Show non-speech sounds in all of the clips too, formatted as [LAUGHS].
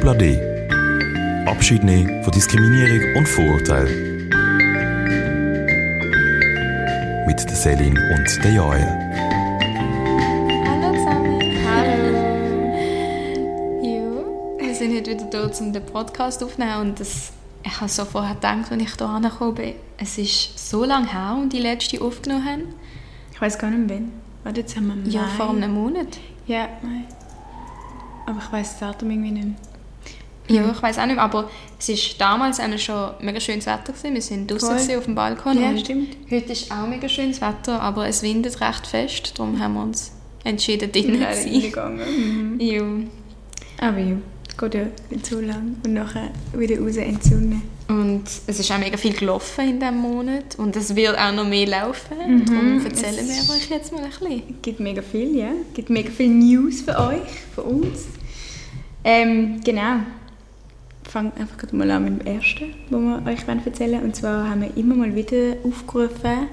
Dubla Abschied nehmen von Diskriminierung und Vorurteilen. Mit der Celine und der Joel. Hallo zusammen. Hallo. Jo, wir sind heute wieder da, um den Podcast aufzunehmen und das, ich habe so vorher gedacht, als ich hier angekommen bin, es ist so lange her, und die letzte aufgenommen haben. Ich weiß gar nicht wann. Warte, jetzt haben wir Mai. Ja, vor einem Monat. Ja, Mai. Aber ich weiß das Datum irgendwie nicht mehr. Ja, ich weiß auch nicht mehr, aber es war damals auch schon mega schönes Wetter. Gewesen. Wir sind draußen gewesen auf dem Balkon. Ja, stimmt. Heute ist auch mega schönes Wetter, aber es windet recht fest. Darum haben wir uns entschieden, drinnen Leider zu sein. reingegangen. Mhm. [LAUGHS] Ja. Aber ja, es geht ja nicht so lang. Und nachher wieder raus in die Sonne. Und es ist auch mega viel gelaufen in diesem Monat und es wird auch noch mehr laufen. Und darum Mhm, erzählen es wir euch jetzt mal ein bisschen. Es gibt mega viel, ja. Es gibt mega viel News für euch, für uns. Ähm, genau. Fangen einfach gerade mal an mit dem ersten, was wir euch erzählen wollen. Und zwar haben wir immer mal wieder aufgerufen,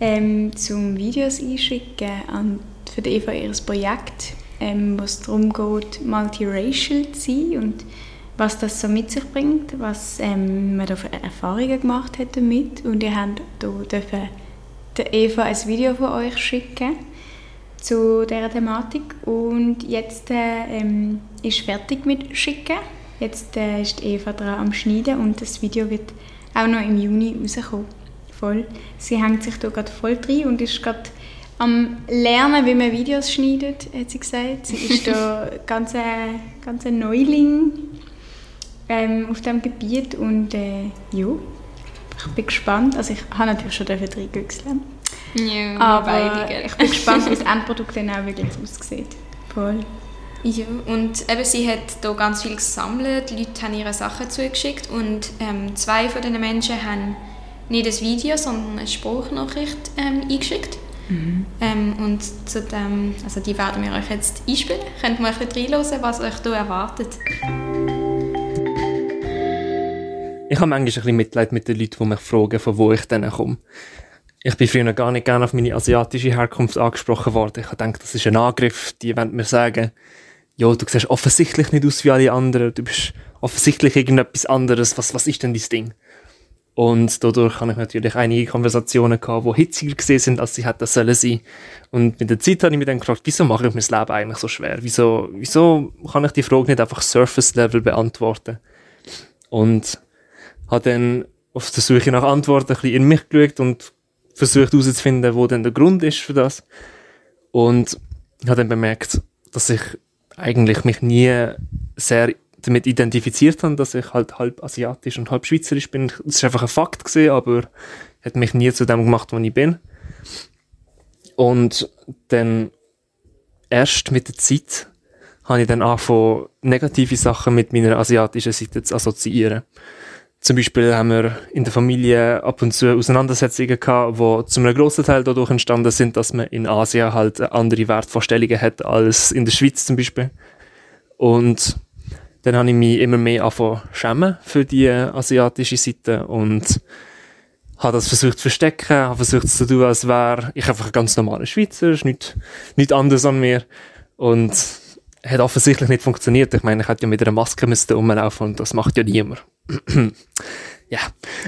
ähm, zum Videos einschicken an, für die Eva ihres Projekt, ähm, wo es darum geht, multiracial zu sein und was das so mit sich bringt, was ähm, man da für Erfahrungen gemacht hat damit. Und ihr dürfen der Eva ein Video von euch schicken zu dieser Thematik und jetzt äh, ähm, ist fertig mit Schicken. Jetzt äh, ist Eva dran am Schneiden und das Video wird auch noch im Juni rauskommen. Voll. Sie hängt sich da gerade voll drin und ist gerade am Lernen, wie man Videos schneidet, hat sie gesagt. Sie ist da [LAUGHS] ganz, ein- ganz ein Neuling ähm, auf diesem Gebiet und äh, ja, ich bin gespannt. Also ich habe natürlich schon reingewechselt. Ja, Aber beide, ich bin gespannt, wie das [LAUGHS] Endprodukt dann auch wirklich aussieht. Voll. Ja, und eben, sie hat da ganz viel gesammelt, die Leute haben ihre Sachen zugeschickt und ähm, zwei von diesen Menschen haben nicht ein Video, sondern eine Spruchnachricht ähm, eingeschickt. Ähm, und zu dem, also die werden wir euch jetzt einspielen. Könnt ihr mal ein bisschen reinhören, was euch da erwartet. Ich habe manchmal ein bisschen Mitleid mit den Leuten, die mich fragen, von wo ich dann komme. Ich bin früher gar nicht gerne auf meine asiatische Herkunft angesprochen worden. Ich habe gedacht, das ist ein Angriff. Die wollen mir sagen, ja, du siehst offensichtlich nicht aus wie alle anderen. Du bist offensichtlich irgendetwas anderes. Was, was ist denn dein Ding? Und dadurch habe ich natürlich einige Konversationen gehabt, die hitziger gesehen sind, als sie hätten sollen sein. Und mit der Zeit habe ich mich dann gefragt, wieso mache ich mir das Leben eigentlich so schwer? Wieso, wieso kann ich die Frage nicht einfach Surface-Level beantworten? Und habe dann auf der Suche nach Antworten ein bisschen in mich geschaut und versucht herauszufinden, wo denn der Grund ist für das. Und habe dann bemerkt, dass ich eigentlich mich nie sehr damit identifiziert habe, dass ich halt halb asiatisch und halb schweizerisch bin. Das ist einfach ein Fakt gesehen, aber hat mich nie zu dem gemacht, wo ich bin. Und dann erst mit der Zeit habe ich dann angefangen, negative Sachen mit meiner asiatischen Seite zu assoziieren. Zum Beispiel haben wir in der Familie ab und zu Auseinandersetzungen gehabt, die zu einem grossen Teil dadurch entstanden sind, dass man in Asien halt andere Wertvorstellungen hat als in der Schweiz zum Beispiel. Und dann habe ich mich immer mehr angefangen schämen für die asiatische Seite und habe das versucht zu verstecken, habe versucht zu tun, als wäre ich einfach ein ganz normaler Schweizer, ist nicht, nicht anders an mir und hat offensichtlich nicht funktioniert. Ich meine, ich hätte ja mit einer Maske müsste rumlaufen und das macht ja niemand. [CLEARS THROAT] ja.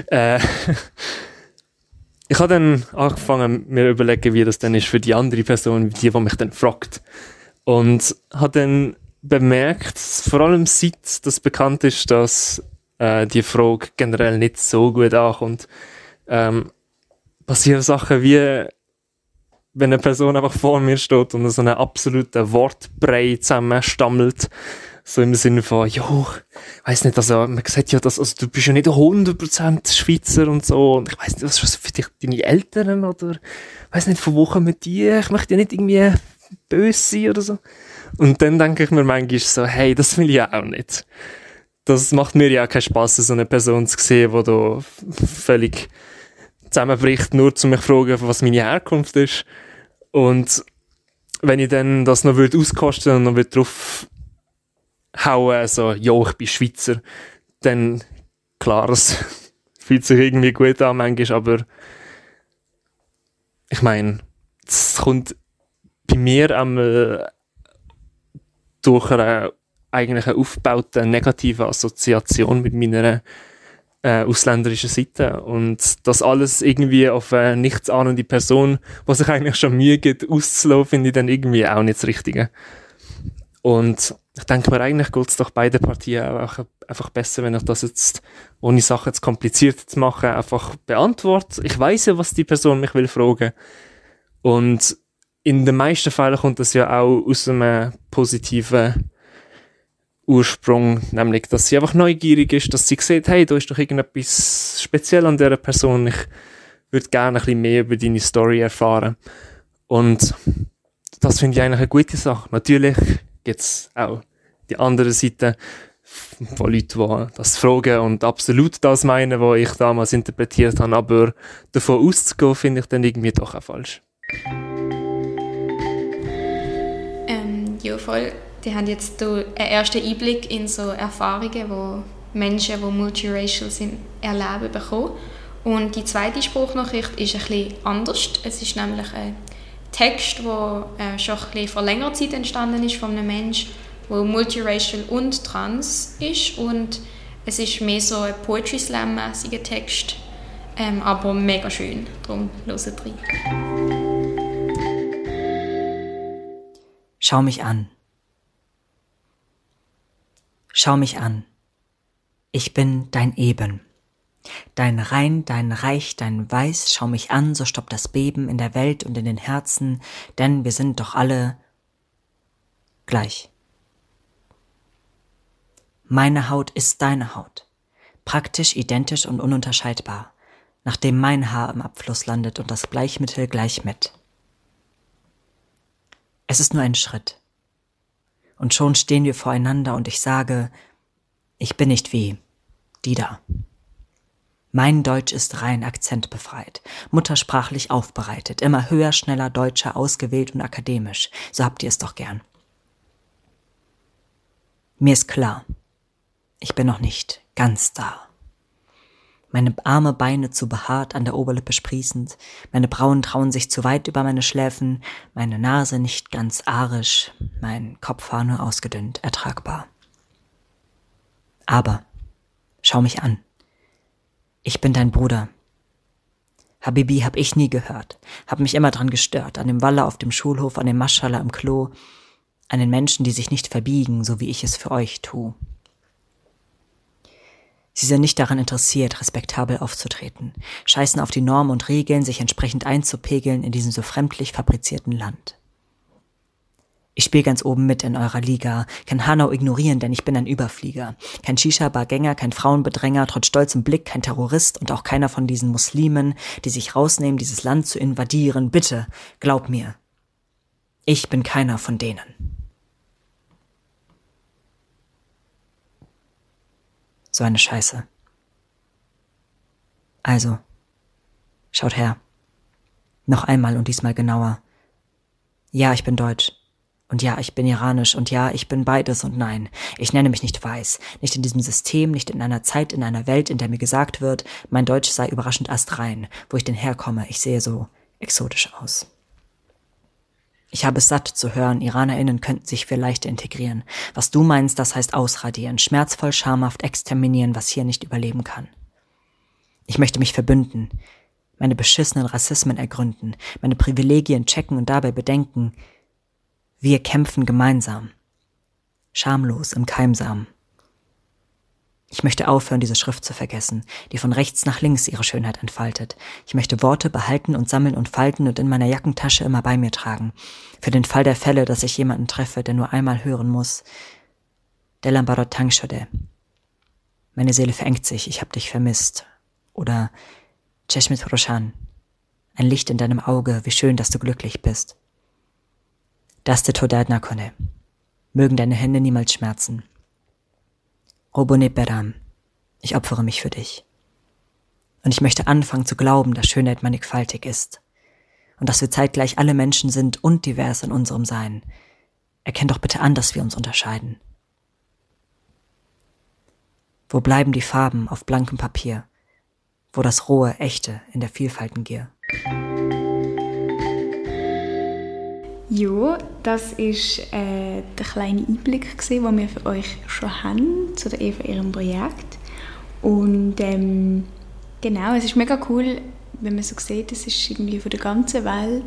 Äh, [LAUGHS] ich habe dann angefangen, mir überlegen, wie das dann ist für die andere Person, die, die mich dann fragt. Und habe dann bemerkt, vor allem seit das bekannt ist, dass äh, die Frage generell nicht so gut ankommt, ähm, passieren Sachen wie, wenn eine Person einfach vor mir steht und so einen absoluten Wortbrei zusammenstammelt, so im Sinne von, jo, weiss nicht, also, man sagt ja, dass, also, du bist ja nicht 100% Schweizer und so, und ich weiss nicht, was ist für dich, deine Eltern, oder, weiss nicht, von wo kommen die, ich möchte ja nicht irgendwie böse sein oder so. Und dann denke ich mir manchmal so, hey, das will ich ja auch nicht. Das macht mir ja auch keinen Spass, so eine Person zu sehen, die da völlig zusammenbricht, nur zu mich fragen, was meine Herkunft ist. Und wenn ich dann das noch würde auskosten und noch würde drauf hauen, so, ja, ich bin Schweizer, dann, klar, es [LAUGHS] fühlt sich irgendwie gut an manchmal, aber ich meine, es kommt bei mir einmal durch eine eigentlich eine aufgebaute negative Assoziation mit meiner äh, ausländerischen Seite. Und das alles irgendwie auf eine nichtsahnende Person, die sich eigentlich schon Mühe gibt, auszulassen, finde ich dann irgendwie auch nicht das Richtige. Und ich denke mir, eigentlich geht es doch beide Partien auch einfach besser, wenn ich das jetzt, ohne Sachen zu kompliziert zu machen, einfach beantworte. Ich weiß ja, was die Person mich will fragen. Und in den meisten Fällen kommt das ja auch aus einem positiven Ursprung, nämlich, dass sie einfach neugierig ist, dass sie sieht, hey, da ist doch irgendetwas speziell an dieser Person, ich würde gerne ein bisschen mehr über deine Story erfahren. Und das finde ich eigentlich eine gute Sache. Natürlich gibt es auch die andere Seite von Leuten, die das fragen und absolut das meinen, was ich damals interpretiert habe, aber davon auszugehen, finde ich dann irgendwie doch auch falsch. Ähm, ja, voll die haben jetzt einen ersten Einblick in so Erfahrungen, wo Menschen, die multiracial sind, erleben bekommen. Und die zweite Spruchnachricht ist ein bisschen anders. Es ist nämlich ein Text, der äh, schon ein vor längerer Zeit entstanden ist von einem Menschen, der multiracial und trans ist. Und es ist mehr so ein Poetry Slam-mäßiger Text, ähm, aber mega schön. Darum hört rein. Schau mich an. Schau mich an. Ich bin dein Eben. Dein Rein, dein Reich, dein Weiß, schau mich an, so stoppt das Beben in der Welt und in den Herzen, denn wir sind doch alle gleich. Meine Haut ist deine Haut, praktisch identisch und ununterscheidbar, nachdem mein Haar im Abfluss landet und das Bleichmittel gleich mit. Es ist nur ein Schritt, und schon stehen wir voreinander und ich sage, ich bin nicht wie die da. Mein Deutsch ist rein akzentbefreit, muttersprachlich aufbereitet, immer höher, schneller, deutscher, ausgewählt und akademisch. So habt ihr es doch gern. Mir ist klar, ich bin noch nicht ganz da meine arme Beine zu behaart an der Oberlippe sprießend, meine Brauen trauen sich zu weit über meine Schläfen, meine Nase nicht ganz arisch, mein Kopfhaar nur ausgedünnt, ertragbar. Aber, schau mich an. Ich bin dein Bruder. Habibi hab ich nie gehört, hab mich immer dran gestört, an dem Waller auf dem Schulhof, an dem Maschallah im Klo, an den Menschen, die sich nicht verbiegen, so wie ich es für euch tu. Sie sind nicht daran interessiert, respektabel aufzutreten, scheißen auf die Normen und Regeln, sich entsprechend einzupegeln in diesem so fremdlich fabrizierten Land. Ich spiele ganz oben mit in eurer Liga, kann Hanau ignorieren, denn ich bin ein Überflieger. Kein Shisha-Bargänger, kein Frauenbedränger, trotz stolzem Blick, kein Terrorist und auch keiner von diesen Muslimen, die sich rausnehmen, dieses Land zu invadieren. Bitte, glaub mir. Ich bin keiner von denen. So eine Scheiße. Also, schaut her. Noch einmal und diesmal genauer. Ja, ich bin deutsch. Und ja, ich bin iranisch. Und ja, ich bin beides und nein. Ich nenne mich nicht weiß. Nicht in diesem System, nicht in einer Zeit, in einer Welt, in der mir gesagt wird, mein Deutsch sei überraschend astrein. Wo ich denn herkomme, ich sehe so exotisch aus. Ich habe es satt zu hören, IranerInnen könnten sich viel leichter integrieren. Was du meinst, das heißt ausradieren, schmerzvoll, schamhaft exterminieren, was hier nicht überleben kann. Ich möchte mich verbünden, meine beschissenen Rassismen ergründen, meine Privilegien checken und dabei bedenken, wir kämpfen gemeinsam. Schamlos im Keimsamen. Ich möchte aufhören, diese Schrift zu vergessen, die von rechts nach links ihre Schönheit entfaltet. Ich möchte Worte behalten und sammeln und falten und in meiner Jackentasche immer bei mir tragen. Für den Fall der Fälle, dass ich jemanden treffe, der nur einmal hören muss. Delambarot Tangshode. Meine Seele verengt sich, ich hab dich vermisst. Oder Cheshmit Roshan. Ein Licht in deinem Auge, wie schön, dass du glücklich bist. Daste Todad Nakone. Mögen deine Hände niemals schmerzen. Robone Beram, ich opfere mich für dich. Und ich möchte anfangen zu glauben, dass Schönheit mannigfaltig ist. Und dass wir zeitgleich alle Menschen sind und divers in unserem Sein. Erkenn doch bitte an, dass wir uns unterscheiden. Wo bleiben die Farben auf blankem Papier? Wo das rohe, echte in der Vielfalten Gier? Ja, das ist äh, der kleine Einblick, gewesen, den wir für euch schon haben, zu der Eva ihrem Projekt. Und ähm, genau, es ist mega cool, wenn man so sieht, es ist irgendwie von der ganzen Welt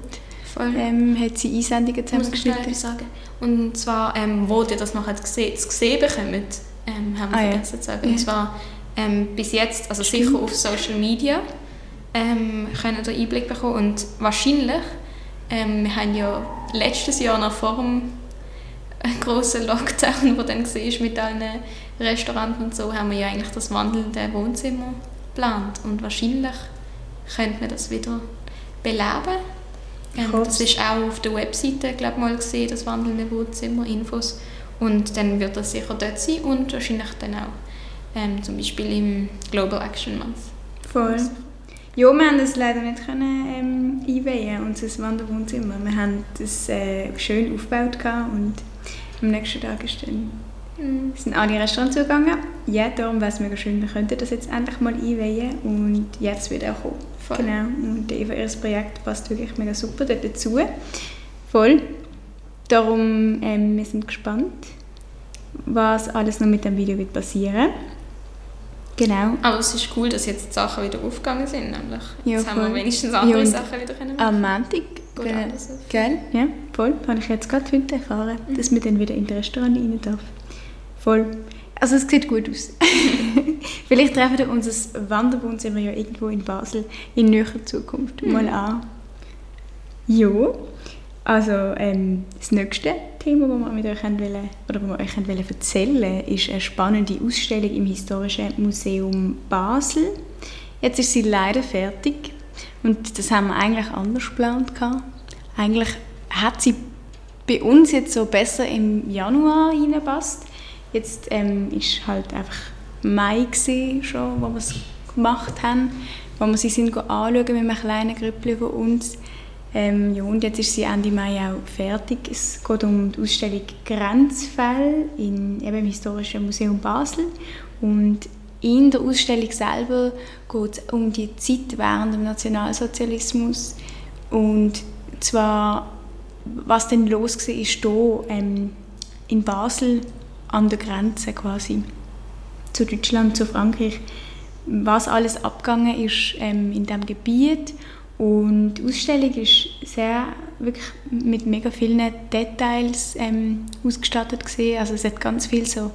Voll. ähm, hat sie Einsendungen noch zusammengeschnitten. sagen. Und zwar, ähm, wo ihr das nachher gesehen, zu sehen bekommt, ähm, haben wir Ah, ja. vergessen zu sagen. Ja. Und zwar ähm, bis jetzt, also Stimmt. sicher auf Social Media, ähm, können ihr Einblick bekommen. Und wahrscheinlich, ähm, wir haben ja letztes Jahr noch vor dem grossen Lockdown, der dann war mit allen Restaurants und so, haben wir ja eigentlich das wandelnde Wohnzimmer geplant. Und wahrscheinlich könnte man das wieder beleben. Ähm, Ich das ist auch auf der Webseite glaub, mal gesehen, das wandelnde Wohnzimmer, Infos. Und dann wird das sicher dort sein und wahrscheinlich dann auch ähm, zum Beispiel im Global Action Month. Voll. Ja, wir haben das leider nicht können, ähm, einweihen, unser Wanderwohnzimmer. Wir haben das äh, schön aufgebaut und am nächsten Tag ist dann, sind alle Restaurants zugegangen. Ja, darum wäre es mega schön, wir könnten das jetzt endlich mal einweihen und jetzt wird auch kommen. Voll. Genau, und Eva, ihr Projekt passt wirklich mega super dazu. Voll. Darum, ähm, wir sind gespannt, was alles noch mit dem Video wird passieren. Genau. Aber es ist cool, dass jetzt die Sachen wieder aufgegangen sind. Nämlich. Ja, jetzt haben wir voll. wenigstens andere Ja, Sachen wieder können Am Montag. Gell? Ja, voll. Habe ich jetzt gerade heute erfahren, dass man dann wieder in das Restaurant rein darf. Voll. Also es sieht gut aus. [LAUGHS] Vielleicht treffen wir unser Wanderwohnzimmer ja irgendwo in Basel in näherer Zukunft mal an. Ja, also ähm, das nächste Thema, das wir mit euch wollen, oder wir euch wollen ist eine spannende Ausstellung im Historischen Museum Basel. Jetzt ist sie leider fertig und das haben wir eigentlich anders geplant. Eigentlich hat sie bei uns jetzt so besser im Januar hineingepasst. Jetzt ähm, ist halt einfach Mai gewesen schon, wo wir es gemacht haben, wo wir sie sind anschauen mit einem kleinen Grüppchen von uns. Ähm, ja, und jetzt ist sie Ende Mai auch fertig. Es geht um die Ausstellung Grenzfälle in, eben im Historischen Museum Basel. Und in der Ausstellung selber geht es um die Zeit während dem Nationalsozialismus. Und zwar, was denn los war, hier ähm, in Basel an der Grenze quasi zu Deutschland, zu Frankreich, was alles abgegangen ist ähm, in diesem Gebiet. Und die Ausstellung ist sehr, wirklich mit mega vielen Details ähm, ausgestattet gewesen. Also es hat ganz viel so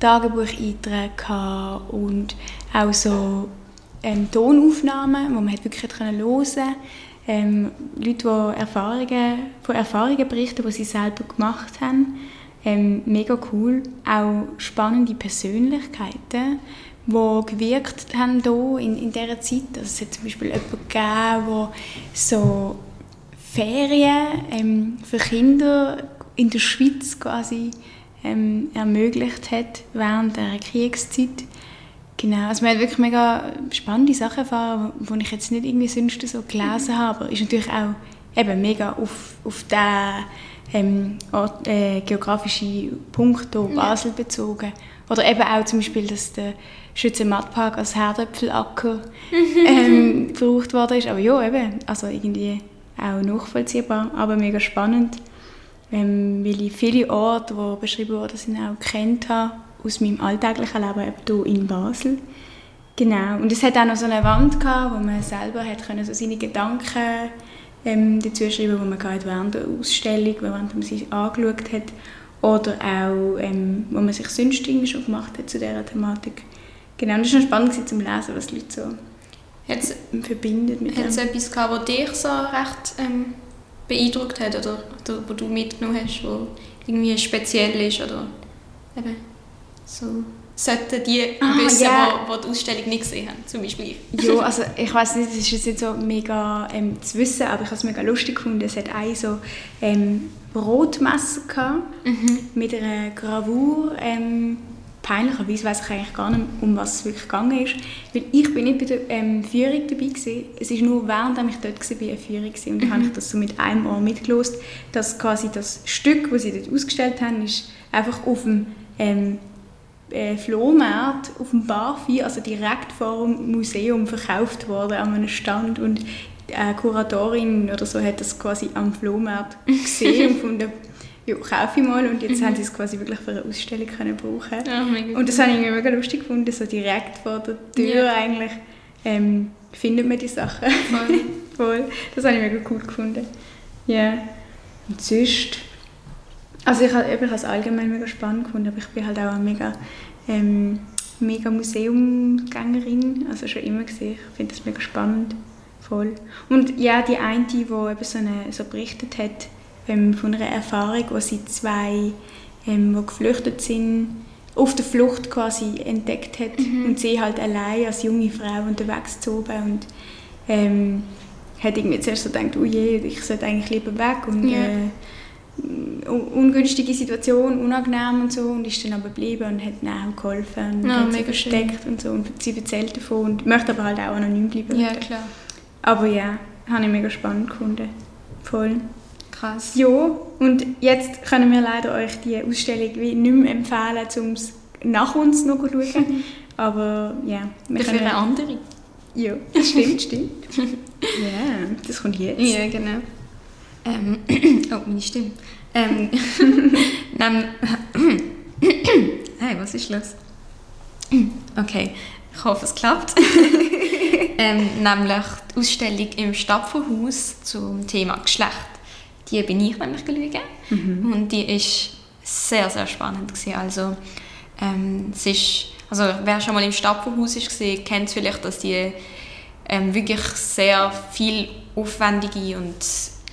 Tagebucheinträge und auch so ähm, Tonaufnahmen, wo man hat wirklich hören ähm, Leute, die Erfahrungen, von Erfahrungen berichten, die sie selber gemacht haben. Ähm, mega cool. Auch spannende Persönlichkeiten, die gewirkt haben hier in, in dieser Zeit. Also es hat zum Beispiel jemanden gegeben, der so Ferien ähm, für Kinder in der Schweiz quasi ähm, ermöglicht hat während der Kriegszeit. Genau, also man hat wirklich mega spannende Sachen erfahren, die ich jetzt nicht irgendwie sonst so gelesen habe. Aber ist natürlich auch eben mega auf, auf den ähm, Ort, äh, geografischen Punkt hier Basel bezogen. Oder eben auch zum Beispiel, dass der Schützenmattpark als Herdöpfelacker ähm, gebraucht worden ist. Aber ja, eben, also irgendwie auch nachvollziehbar, aber mega spannend, ähm, weil ich viele Orte, die beschrieben wurden, sind, auch kennt habe aus meinem alltäglichen Leben eben hier in Basel. Genau. Und es hat auch noch so eine Wand gehabt, wo man selber hat können, so seine Gedanken ähm, dazu schreiben, die man während der Ausstellung, während man sie angeschaut hat, oder auch, ähm, wo man sich sonst irgendwie schon gemacht hat zu dieser Thematik. Genau. Und das war spannend gewesen, zum Lesen, was die Leute so Hat es verbindet mit Hat es etwas gehabt, was dich so recht ähm, beeindruckt hat oder, oder wo du mitgenommen hast, wo irgendwie speziell ist oder eben so sollten die Ah, wissen, ja. wo, wo die Ausstellung nicht gesehen haben, zum Beispiel ich. [LAUGHS] Ja, also ich weiß nicht, das ist jetzt nicht so mega ähm, zu wissen, aber ich habe es mega lustig gefunden. Es hat ein so ähm, Brotmesser gehabt, mit einer Gravur. Ähm, peinlicherweise weiß ich eigentlich gar nicht, um was es wirklich gegangen ist. Weil ich bin nicht bei der ähm, Führung dabei gewesen. Es ist nur während ich dort war, eine Führung gewesen. Und dann habe ich das so mit einem Ohr mitgelost, dass quasi das Stück, das sie dort ausgestellt haben, ist einfach auf dem ähm, äh, Flohmarkt auf dem Barfi, also direkt vor dem Museum verkauft worden an einem Stand und eine Kuratorin oder so hat das quasi am Flohmarkt gesehen und [LAUGHS] gefunden, ja, kaufe ich mal. Und jetzt haben sie es quasi wirklich für eine Ausstellung können brauchen mega Und das habe ich irgendwie mega lustig gefunden, so direkt vor der Tür Ja. eigentlich ähm, findet man die Sachen. Voll. [LAUGHS] Voll. Das habe ich mega cool gefunden. Ja. Und sonst... Also ich habe ich habe es allgemein mega spannend gefunden, aber ich bin halt auch eine mega, ähm, mega Museumgängerin, also schon immer gesehen. Ich finde das mega spannend. Voll. Und ja, die eine, die eben so, eine, so berichtet hat ähm, von einer Erfahrung, wo sie zwei, ähm, die geflüchtet sind, auf der Flucht quasi entdeckt hat und sie halt allein als junge Frau unterwegs zu oben und ähm, hat irgendwie zuerst so gedacht, oh je, ich sollte eigentlich lieber weg und Ja. äh, un- ungünstige Situation, unangenehm und so und ist dann aber geblieben und hat ihnen auch geholfen und Ja, hat sie mega schön. versteckt und so und sie erzählt davon und möchte aber halt auch anonym bleiben. Ja, klar. Aber ja, habe ich mega spannend gefunden. Voll. Krass. Ja, und jetzt können wir leider euch die Ausstellung wie nicht mehr empfehlen, um es nach uns noch zu schauen. [LAUGHS] Aber ja, wir Dafür können... eine andere. Ja, stimmt, stimmt. [LAUGHS] ja, das kommt jetzt. Ja, genau. Ähm, [CLEARS THROAT] oh, meine Stimme. Ähm, [LAUGHS] [CLEARS THROAT] hey, was ist los? [CLEARS THROAT] Okay, ich hoffe, es klappt. [LAUGHS] ähm, nämlich die Ausstellung im Stapferhaus zum Thema Geschlecht. Die bin ich nämlich geschaut und die ist sehr, sehr spannend gewesen. Also, ähm, es ist, also wer schon mal im Stapferhaus gesehen, kennt vielleicht, dass die ähm, wirklich sehr viel aufwendige und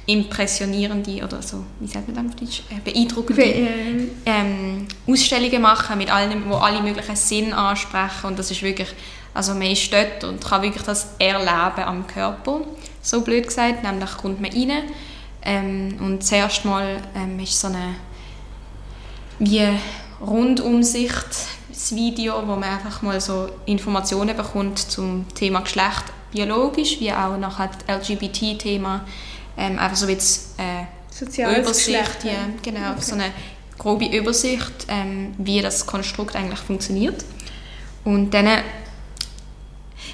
impressionierende oder so, wie sagt man das auf Deutsch, äh, beeindruckende Ähm, ähm, Ausstellungen machen, mit allen, wo alle möglichen Sinn ansprechen. Und das ist wirklich, also man ist dort und kann wirklich das erleben am Körper, so blöd gesagt, nämlich kommt man rein ähm, und zuerst mal ähm, ist so eine wie Rundumsicht, das Video, wo man einfach mal so Informationen bekommt zum Thema Geschlecht, biologisch, wie auch nachher das LGBT-Thema, ähm, einfach so jetzt, äh, Soziales Übersicht, ja, genau, Okay. so eine grobe Übersicht, ähm, wie das Konstrukt eigentlich funktioniert. Und dann, äh,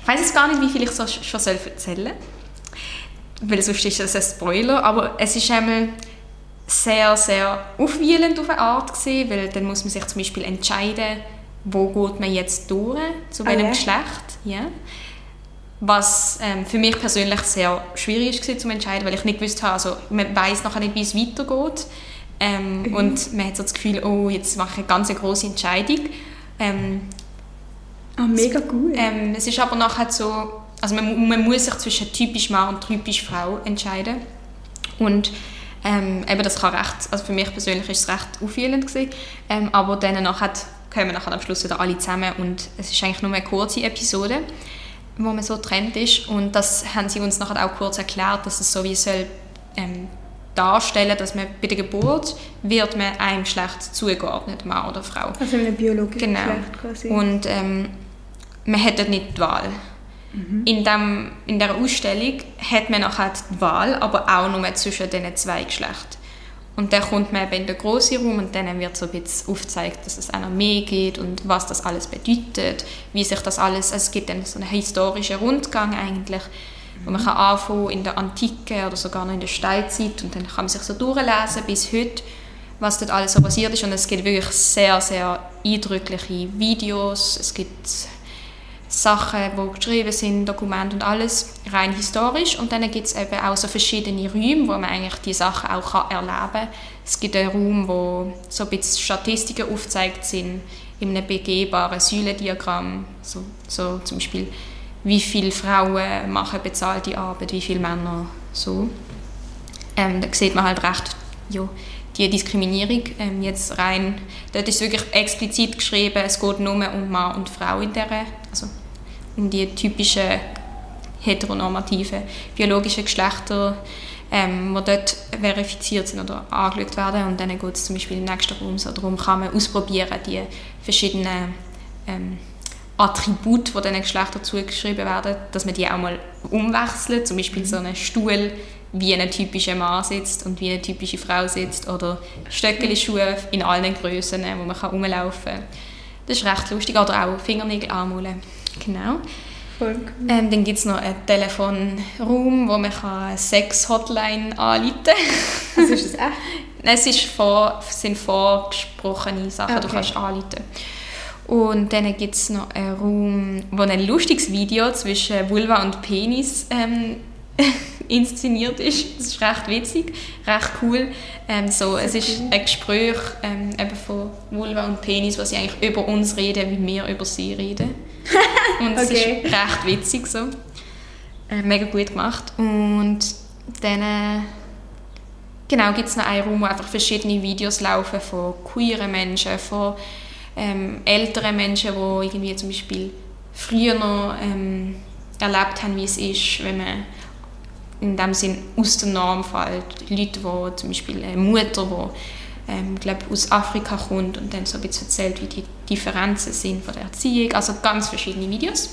ich weiß jetzt gar nicht, wie viel ich so sch- schon soll erzählen soll, weil sonst ist das ein Spoiler, aber es ist einmal sehr, sehr aufwühlend auf eine Art gesehen, weil dann muss man sich zum Beispiel entscheiden, wo geht man jetzt durch, zu Ah, welchem ja? Geschlecht, ja. Was ähm, für mich persönlich sehr schwierig war zu entscheiden, weil ich nicht gewusst habe, also man weiß nachher nicht, wie es weitergeht. Ähm, Mhm. Und man hat so das Gefühl, oh, jetzt mache ich eine ganz große Entscheidung. Ähm, Ah, mega gut. ähm, es ist aber nachher so, also man, man muss sich zwischen typisch Mann und typisch Frau entscheiden. Und ähm, eben das kann recht, also für mich persönlich ist es recht aufwühlend gewesen. Ähm, aber dann nachher kommen nachher am Schluss wieder alle zusammen und es ist eigentlich nur eine kurze Episode, wo man so getrennt ist. Und das haben sie uns nachher auch kurz erklärt, dass es so wie soll ähm, darstellen, dass man bei der Geburt wird man einem Geschlecht zugeordnet, Mann oder Frau. also in einem biologischen Genau. Geschlecht quasi. Und ähm, man hätte nicht die Wahl. In, dem, in dieser Ausstellung hat man nachher die Wahl, aber auch nur zwischen diesen zwei Geschlechtern. Und dann kommt man eben in den grossen Raum und dann wird so ein bisschen aufgezeigt, dass es auch noch mehr geht und was das alles bedeutet, wie sich das alles, also es gibt dann so einen historischen Rundgang eigentlich, wo man kann anfangen in der Antike oder sogar noch in der Steinzeit und dann kann man sich so durchlesen bis heute, was dort alles so passiert ist. Und es gibt wirklich sehr, sehr eindrückliche Videos, es gibt Sachen, die geschrieben sind, Dokumente und alles, rein historisch. Und dann gibt es eben auch so verschiedene Räume, wo man eigentlich die Sachen auch erleben kann. Es gibt einen Raum, wo so ein bisschen Statistiken aufgezeigt sind, in einem begehbaren Säulendiagramm. So, so zum Beispiel, wie viele Frauen machen bezahlte Arbeit, wie viele Männer, so. Ähm, da sieht man halt recht, ja, die Diskriminierung ähm, jetzt rein, dort ist wirklich explizit geschrieben, es geht nur um Mann und Frau in der, also um die typischen heteronormativen biologischen Geschlechter, ähm, die dort verifiziert sind oder angeschaut werden und dann geht es zum Beispiel im nächsten Raum so darum, kann man ausprobieren, die verschiedenen ähm, Attribute, die diesen Geschlechtern zugeschrieben werden, dass man die auch mal umwechselt, zum Beispiel so einen Stuhl wie ein typischer Mann sitzt und wie eine typische Frau sitzt oder Stöckeli-Schuhe in allen Grössen, wo man kann rumlaufen kann. Das ist recht lustig. Oder auch Fingernägel anmalen. Genau. Cool. Ähm, dann gibt es noch einen Telefonraum, wo man eine Sex-Hotline anrufen kann. [LAUGHS] Also ist das echt? es ist vor, sind vorgesprochene Sachen, du Okay. kannst anrufen. Und dann gibt es noch einen Raum, wo ein lustiges Video zwischen Vulva und Penis ähm, [LAUGHS] inszeniert ist. Das ist recht witzig, recht cool. Ähm, so, es ist ein Gespräch ähm, eben von Vulva und Penis, wo sie eigentlich über uns reden, wie wir über sie reden. [LAUGHS] Und es Okay. ist recht witzig so. Äh, mega gut gemacht. Und dann äh, genau, gibt es noch einen Raum, wo einfach verschiedene Videos laufen von queeren Menschen, von ähm, älteren Menschen, die irgendwie zum Beispiel früher noch ähm, erlebt haben, wie es ist, wenn man in dem Sinn aus der Norm fällt. Leute, die zum Beispiel eine Mutter, die ähm, glaub, aus Afrika kommt und dann so ein bisschen erzählt, wie die Differenzen sind von der Erziehung. Also ganz verschiedene Videos.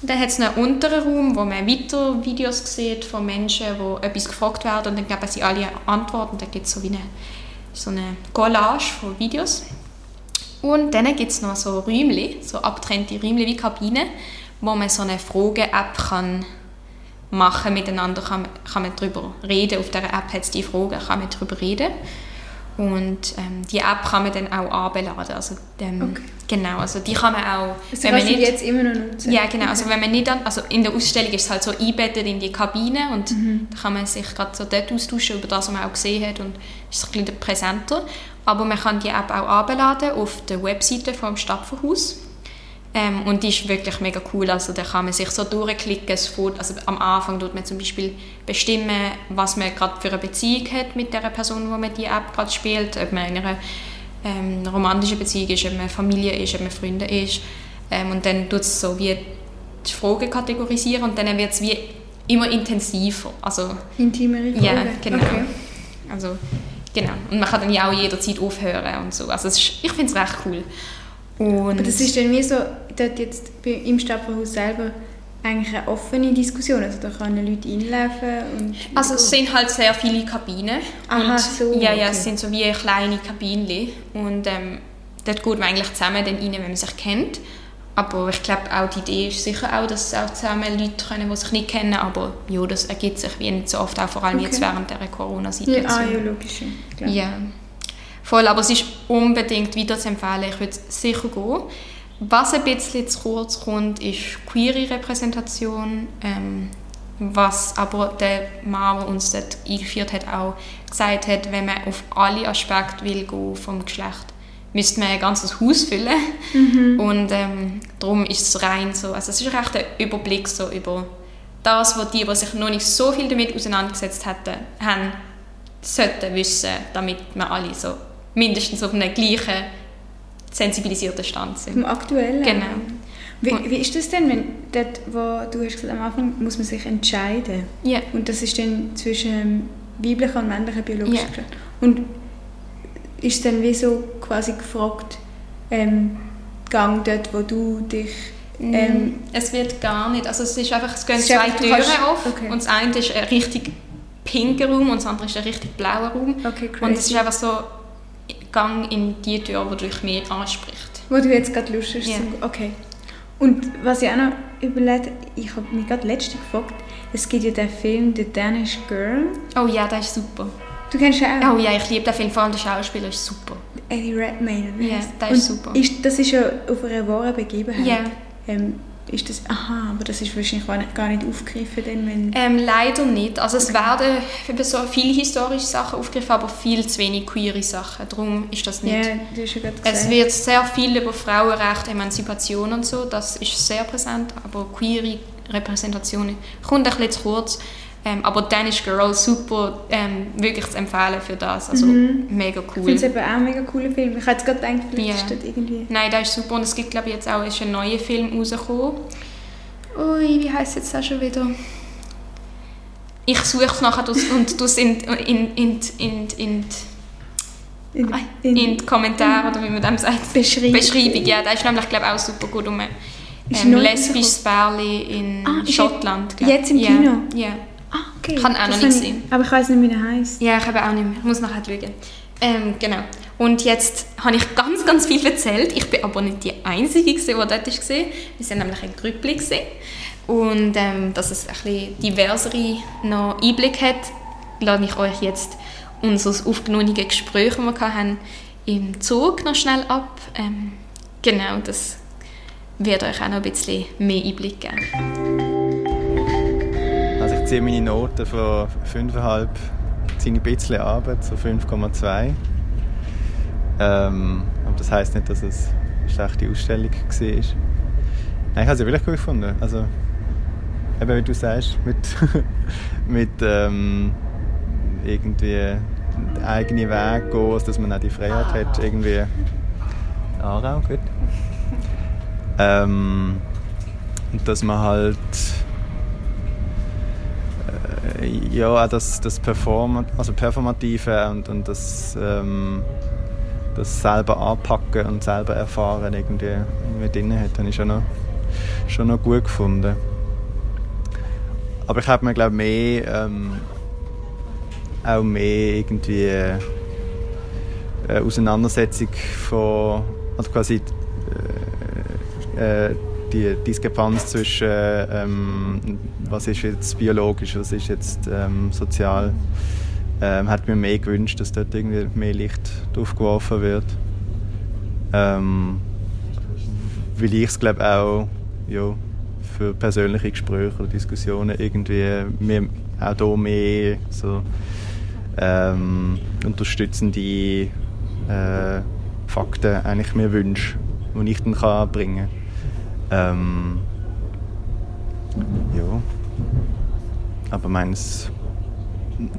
Und dann hat es einen unteren Raum, wo man weiter Videos sieht von Menschen, die etwas gefragt werden und dann geben sie alle eine Antwort und dann gibt es so wie eine, so eine Collage von Videos. Und dann gibt es noch so Räumchen, so abgetrennte Räumchen wie Kabinen, wo man so eine Frage-App kann machen miteinander, kann, kann man darüber reden. Auf dieser App hat es die Fragen, kann man darüber reden. Und ähm, die App kann man dann auch anbeladen. Also, ähm, Okay. Genau, also die kann man auch, Also wenn man nicht... jetzt immer noch nutzen? Ja, genau. Also wenn man nicht an, also in der Ausstellung ist es halt so eingebettet in die Kabine und da kann man sich gerade so dort austauschen über das, was man auch gesehen hat und ist ein bisschen präsenter. Aber man kann die App auch abladen auf der Webseite vom Stadtverhaus. Ähm, und die ist wirklich mega cool. Also da kann man sich so durchklicken. Es fährt- Also am Anfang tut man zum Beispiel bestimmen, was man gerade für eine Beziehung hat mit der Person, wo man die App gerade spielt. Ob man in einer ähm, romantischen Beziehung ist, ob man Familie ist, ob man Freunde ist. Ähm, und dann tut es so wie die Fragen kategorisieren und dann wird es wie immer intensiver. Also Intimere Fragen? ja, genau. Okay. Also, genau. Und man kann dann ja auch jederzeit aufhören und so. Also ist, ich finde es recht cool. Und Aber das ist dann wie so, dort jetzt im Stadtverhaus selber eigentlich eine offene Diskussion. Also da können Leute reinlaufen und... Also es sind halt sehr viele Kabinen. Aha, und, so, Ja, ja, okay. es sind so wie kleine Kabinen. Und ähm, dort geht man eigentlich zusammen dann rein, wenn man sich kennt. Aber ich glaube auch, die Idee ist sicher auch, dass auch zusammen Leute können, die sich nicht kennen. Aber ja, das ergibt sich wie nicht so oft, auch vor allem Okay. jetzt während der Ja, Corona-Situation. ah, ja, logisch. ja, klar. Ja, voll. Aber es ist unbedingt weiter zu empfehlen. Ich würde sicher gehen. Was ein bisschen zu kurz kommt, ist queere Repräsentation. Ähm, was aber der Mann, der uns dort eingeführt hat, auch gesagt hat, wenn man auf alle Aspekte will gehen vom Geschlecht, müsste man ein ganzes Haus füllen. Und ähm, darum ist es rein so, also es ist recht ein Überblick so über das, was die, die sich noch nicht so viel damit auseinandergesetzt hätten, haben, sollten wissen, damit wir alle so mindestens auf einem gleichen sensibilisierten Stand sind. Vom Aktuellen? Genau. Wie, Und- wie ist das denn, wenn dort, wo du hast gesagt, am Anfang muss man sich entscheiden Ja. und das ist dann zwischen weiblichen und männlichen biologischen Ja. Geschlecht. Und ist dann wie so quasi gefragt, ähm, Gang dort, wo du dich ähm, es wird gar nicht, also es ist einfach, es gehen Es zwei Türen auf okay. und das eine ist ein richtig pinker Raum und das andere ist ein richtig blauer Raum. Okay. Und es ist einfach so, Gang in die Tür, die dich mehr anspricht. Wo du jetzt gerade Lust hast. Ja. Okay. Und was ich auch noch überlegt ich habe mich gerade letzte gefragt, es gibt ja den Film «The Danish Girl». Oh ja, das ist super. Du kennst ihn auch? Oh ja, ich liebe den Film, vor allem der Schauspieler ist super. Eddie Redmayne. oder Ja, der ist super. Ist, das ist ja auf einer wahren Begebenheit. Ja. Ähm, ist das, aha, aber das ist wahrscheinlich gar nicht, aufgegriffen, dann, wenn... Ähm, leider nicht. Also es werden eben so viele historische Sachen aufgegriffen, aber viel zu wenig queere Sachen. Darum ist das nicht. ja, du hast ja gerade Es wird sehr viel über Frauenrecht, Emanzipation und so, das ist sehr präsent, aber queere Repräsentation kommt ein bisschen zu kurz. Ähm, aber Danish Girl, super, ähm, wirklich zu empfehlen für das, also mega Ich cool. finde es eben auch ein mega cooler Film. Ich hätte gerade gedacht, vielleicht Ja. ist das irgendwie... Nein, das ist super und es gibt glaube ich jetzt auch ist ein neuer Film rausgekommen. Ui, wie heißt jetzt das schon wieder? Ich suche es nachher und du es in, in, in, in, in, In, in, in, die Kommentare oder wie man dem sagt. Beschreibung. Beschreibung, ja, das ist nämlich glaube ich auch super gut um ein ähm, lesbisches Pärchen in Ah, Schottland. jetzt- glaub. jetzt im. Kino? Ja. Ah, okay. Ich habe auch noch nicht gesehen. Aber ich weiß nicht, wie er heisst. ja, ich habe auch nicht mehr. Ich muss nachher schauen. Ähm, genau. Und jetzt habe ich ganz, ganz viel erzählt. Ich bin aber nicht die Einzige, gewesen, die dort war. Wir waren nämlich ein Grüppli. Und ähm, dass es ein bisschen diversere noch Einblick hat, lade ich euch jetzt unser aufgenommene Gespräch, das wir hatten, im Zug noch schnell ab. Ähm, genau, das wird euch auch noch ein bisschen mehr Einblick geben. Ziehe meine Noten von 5,5 ziehe ein bisschen Arbeit, so 5,2. Ähm, aber das heisst nicht, dass es eine schlechte Ausstellung war. Nein, ich habe sie wirklich gut gefunden. Also, eben wie du sagst, mit, [LAUGHS] mit ähm, irgendwie den eigenen Weg gehen, dass man auch die Freiheit hat, irgendwie Aarau, gut. Ähm, und dass man halt ja, das, das Perform also Performative und, und das, ähm, das selber anpacken und selber erfahren irgendwie, irgendwie drin hat, habe ich schon noch, schon noch gut gefunden. Aber ich habe mir glaube mehr ähm, auch mehr irgendwie äh, Auseinandersetzung von also quasi äh, äh, die Diskrepanz zwischen ähm, was ist jetzt biologisch, was ist jetzt ähm, sozial, ähm, hat mir mehr gewünscht, dass dort irgendwie mehr Licht drauf geworfen wird. Ähm, weil ich es glaube auch ja, für persönliche Gespräche oder Diskussionen irgendwie mir auch hier mehr so ähm, unterstützende äh, Fakten eigentlich mir wünsche, die ich dann kann bringen kann. Ähm, ja. Aber meines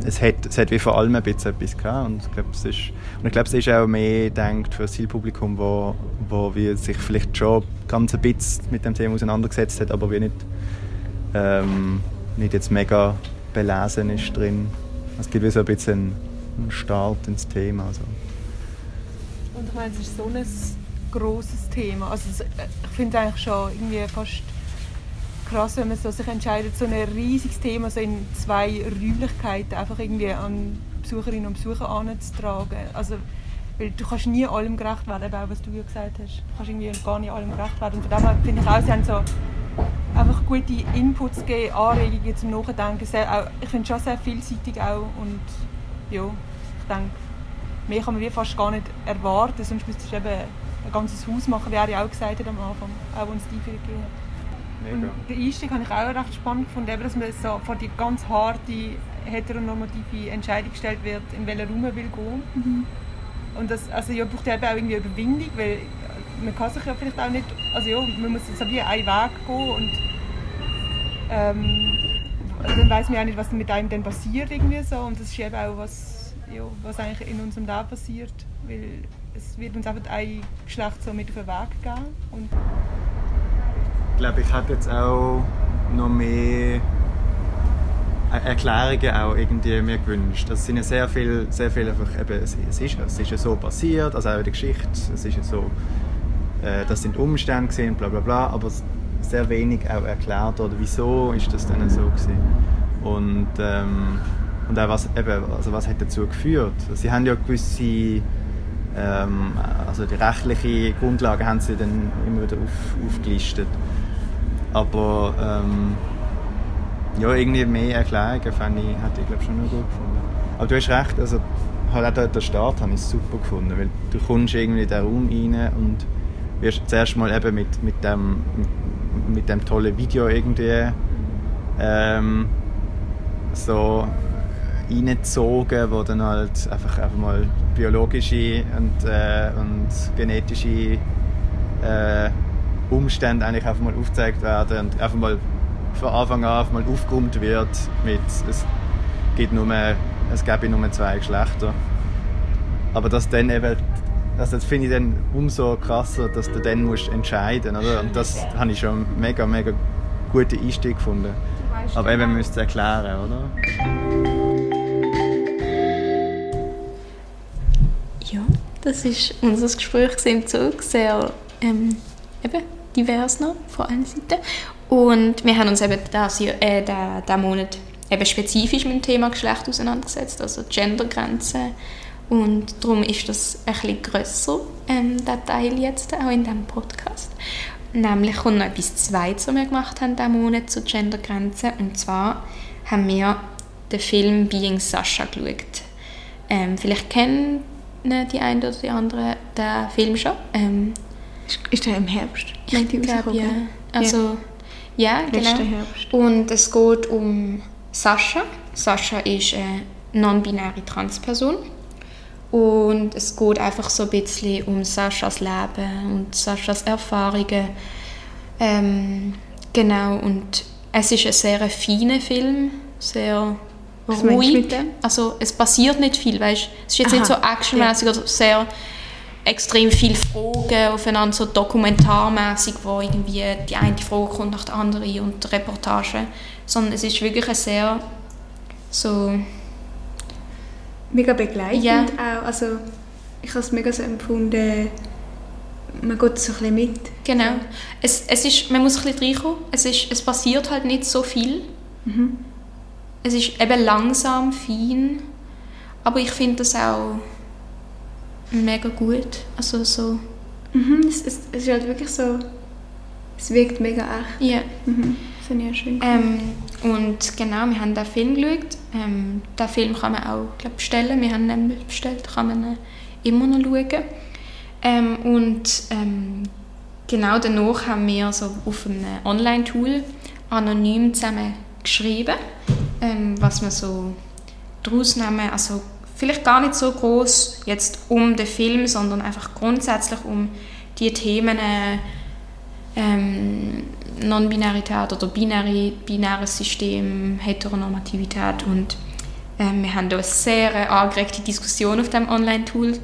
es hat, es hat wie vor allem ein bisschen etwas gehabt und ich glaube, es ist, und ich glaube, es ist auch mehr gedacht für das Zielpublikum, wo, wo wir sich vielleicht schon ganz ein bisschen mit dem Thema auseinandergesetzt hat, aber wie nicht, ähm, nicht jetzt mega belesen ist drin. Es gibt wie so ein bisschen einen Start ins Thema. Also. Und ich meine, es ist so ein grosses Thema. Also es, ich finde es eigentlich schon irgendwie fast krass, wenn man so sich entscheidet, so ein riesiges Thema so in zwei Räumlichkeiten einfach irgendwie an Besucherinnen und Besucher anzutragen. Also, weil du kannst nie allem gerecht werden, eben auch was du ja gesagt hast. Du kannst irgendwie gar nicht allem gerecht werden. Und von daher finde ich auch, sie haben so einfach gute Inputs gegeben, Anregungen zum Nachdenken. Sehr, auch, ich finde es schon sehr vielseitig auch und ja, ich denke, mehr kann man wie fast gar nicht erwarten, sonst müsstest du eben ein ganzes Haus machen, wie er ja auch gesagt hat am Anfang, auch wenn es die viel gegeben hat. Mega. Und den Einstieg habe ich auch recht spannend gefunden, dass man so vor die ganz harte heteronormative Entscheidung gestellt wird, in welchen Raum man will gehen. Mhm. Und das also, ja, braucht eben auch irgendwie Überwindung, weil man kann sich ja vielleicht auch nicht, also ja, man muss so wie einen Weg gehen und ähm, dann weiß man auch nicht, was mit einem dann passiert irgendwie so und das ist eben auch was ja, was eigentlich in unserem Leben passiert, weil es wird uns einfach ein Geschlecht so mit auf den Weg geben. Und ich glaube, ich hätte jetzt auch noch mehr Erklärungen auch irgendwie mir gewünscht. Das sind ja sehr viel, sehr viel einfach, eben, es, ist, es ist ja so passiert, also auch der Geschichte, es ist ja so, äh, das sind Umstände gesehen, bla bla bla, aber sehr wenig auch erklärt oder wieso ist das denn so gewesen. Und ähm, und auch was, eben, also was hat dazu geführt. Sie haben ja gewisse, ähm, also die rechtliche Grundlage haben sie dann immer wieder auf, aufgelistet. Aber ähm, ja, irgendwie mehr Erklärungen fand ich, hätte ich glaube schon noch gut gefunden. Aber du hast recht, also halt auch der Start habe ich super gefunden, weil du kommst irgendwie in den Raum rein und wirst zuerst mal eben mit, mit, dem, mit, dem tollen Video irgendwie ähm, so reingezogen, wo dann halt einfach, einfach mal biologische und, äh, und genetische äh, Umstände eigentlich einfach mal aufgezeigt werden und einfach mal von Anfang an mal aufgeräumt wird mit es gibt nur es gäbe nur zwei Geschlechter. Aber das dann eben also das finde ich dann umso krasser, dass du dann musst entscheiden oder? und das habe ich schon mega mega guten Einstieg gefunden. Aber eben müsst es erklären oder Das ist unser Gespräch im Zug, sehr ähm, eben, divers noch von allen Seiten. Und wir haben uns eben das, äh, Monat eben spezifisch mit dem Thema Geschlecht auseinandergesetzt, also Gendergrenzen. Und darum ist das ein bisschen grösser, ähm, der Teil jetzt, auch in diesem Podcast. Nämlich kommt noch etwas Zweites, was wir gemacht haben diesen Monat zur Gendergrenze. Und zwar haben wir den Film Being Sasha geschaut. Ähm, vielleicht die einen oder die anderen den Film schon. Ähm, Ist, ist der im Herbst? ich glaube, ja. Also, ja, genau. Letzten Herbst. Und es geht um Sascha. Sascha ist eine non-binäre Transperson. Und es geht einfach so ein bisschen um Saschas Leben und Saschas Erfahrungen. Ähm, genau, und es ist ein sehr feiner Film, sehr Was ruhig. Also es passiert nicht viel, weißt Es ist jetzt nicht so Aha, actionmäßig oder sehr extrem viele Fragen aufeinander, so dokumentarmäßig, wo irgendwie die eine Frage kommt nach der anderen und die Reportage, sondern es ist wirklich ein sehr so, Mega begleitend Ja. auch. Also, ich habe es mega so empfunden, man geht so ein bisschen mit. genau, es, es ist, man muss ein bisschen reinkommen, es, ist, es passiert halt nicht so viel, es ist eben langsam, fein, aber ich finde das auch mega gut, also so, Mhm, es, es, es ist halt wirklich so, es wirkt mega echt. ja. Mhm. Das finde ich auch schön. Ähm, und genau, wir haben den Film geschaut. Ähm, den Film kann man auch glaub, bestellen. Wir haben ihn bestellt, kann man ihn immer noch schauen. Ähm, und ähm, genau danach haben wir so auf einem Online-Tool anonym zusammen geschrieben, was wir so daraus nehmen. Also vielleicht gar nicht so groß jetzt um den Film, sondern einfach grundsätzlich um die Themen äh, ähm, Non-Binarität oder binäre, binäres System, Heteronormativität und ähm, wir haben da eine sehr angeregte Diskussion auf dem Online-Tool.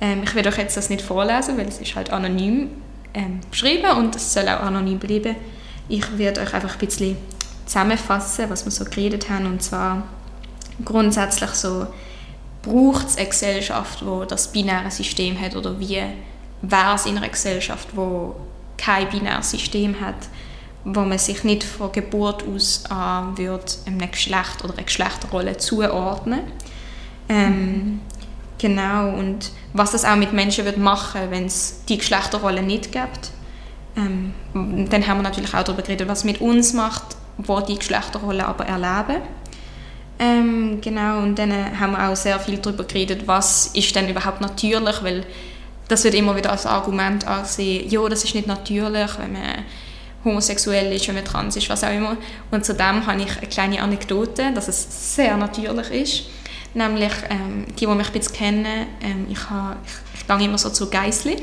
Ähm, ich werde euch jetzt das nicht vorlesen, weil es ist halt anonym ähm, geschrieben und es soll auch anonym bleiben. Ich werde euch einfach ein bisschen zusammenfassen, was wir so geredet haben. Und zwar grundsätzlich so braucht es eine Gesellschaft, wo das binäre System hat? Oder wie wäre es in einer Gesellschaft, wo kein binäres System hat, wo man sich nicht von Geburt aus an würde einem Geschlecht oder einer Geschlechterrolle zuordnen. Ähm, genau. Und was das auch mit Menschen wird machen, wenn es die Geschlechterrolle nicht gibt. Ähm, dann haben wir natürlich auch darüber geredet, was mit uns macht, wo die Geschlechterrolle aber erleben. Ähm, genau, und dann äh, haben wir auch sehr viel darüber geredet, was ist denn überhaupt natürlich, weil das wird immer wieder als Argument angesehen, ja, das ist nicht natürlich, wenn man homosexuell ist, wenn man trans ist, was auch immer. Und zu habe ich eine kleine Anekdote, dass es sehr natürlich ist. Nämlich, ähm, die, die mich ein bisschen kennen, ähm, ich, habe, ich, ich gehe immer so zu Geissli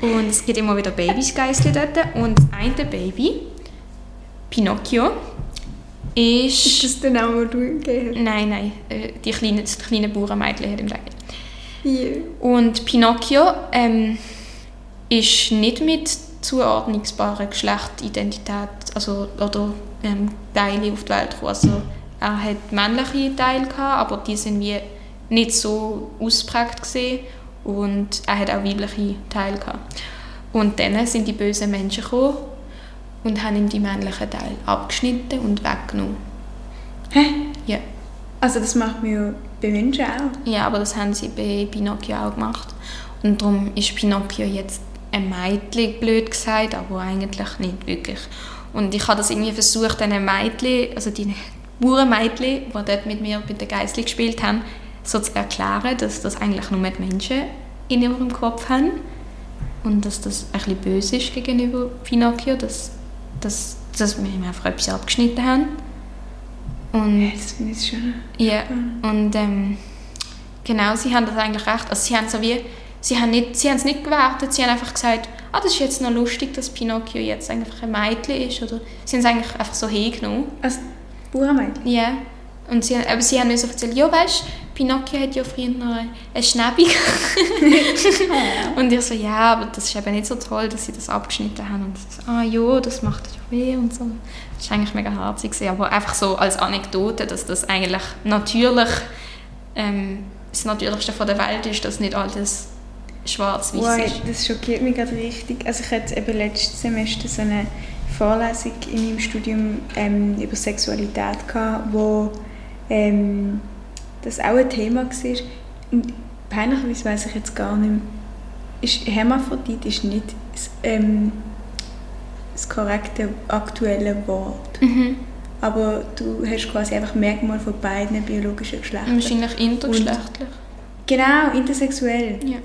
und es gibt immer wieder Babys Geissli dort und das eine Baby, Pinocchio, ist... ist das der Name, den du gegeben hast? Nein, nein, äh, die kleine, das kleine Bauernmädchen hat ihm gesagt. Ja. Und Pinocchio ähm, ist nicht mit zuordnungsbarer Geschlechtsidentität also, oder ähm, Teile auf die Welt gekommen. Also, er hat männliche Teile gehabt, aber die sind wie nicht so ausprägt gesehen und er hat auch weibliche Teile gehabt. Und dann sind die bösen Menschen gekommen und haben ihm die männlichen Teile abgeschnitten und weggenommen. Hä? Ja. Also das macht man ja bei Menschen auch. Ja, aber das haben sie bei Pinocchio auch gemacht. Und darum ist Pinocchio jetzt ein Mädchen, blöd gesagt, aber eigentlich nicht wirklich. Und ich habe das irgendwie versucht, diesen Mädchen, also die Bauernmädchen, die dort mit mir bei den Geissli gespielt haben, so zu erklären, dass das eigentlich nur die Menschen in ihrem Kopf haben und dass das ein bisschen böse ist gegenüber Pinocchio, dass, dass, dass wir ihm einfach etwas abgeschnitten haben. Und Das finde ich schon. ja, und ähm, genau, sie haben das eigentlich recht. Also sie haben so wie, sie haben nicht, sie haben es nicht gewertet, sie haben einfach gesagt, ah, das ist jetzt noch lustig, dass Pinocchio jetzt einfach ein Mädchen ist, oder sie haben es eigentlich einfach so hingenommen. Also Bauernmädchen? Ja. Und sie, aber sie haben mir so erzählt, ja weißt Pinocchio hat ja früher noch eine Schnäbi [LAUGHS] Und ich so, ja, aber das ist eben nicht so toll, dass sie das abgeschnitten haben. Und so, ah ja, das macht ja weh und so. Das war eigentlich mega herzig, aber einfach so als Anekdote, dass das eigentlich natürlich ähm, das Natürlichste von der Welt ist, dass nicht alles schwarz-weiß Wow, ist. das schockiert mich gerade richtig. Also ich hatte eben letztes Semester so eine Vorlesung in meinem Studium ähm, über Sexualität gehabt, wo ähm, das auch ein Thema war. Und peinlicherweise weiß ich jetzt gar nicht mehr, ist Hermaphrodit ist nicht das, ähm, das korrekte aktuelle Wort. Mhm. Aber du hast quasi einfach Merkmale von beiden biologischen Geschlechtern. Wahrscheinlich intergeschlechtlich. Genau, intersexuell. Ja.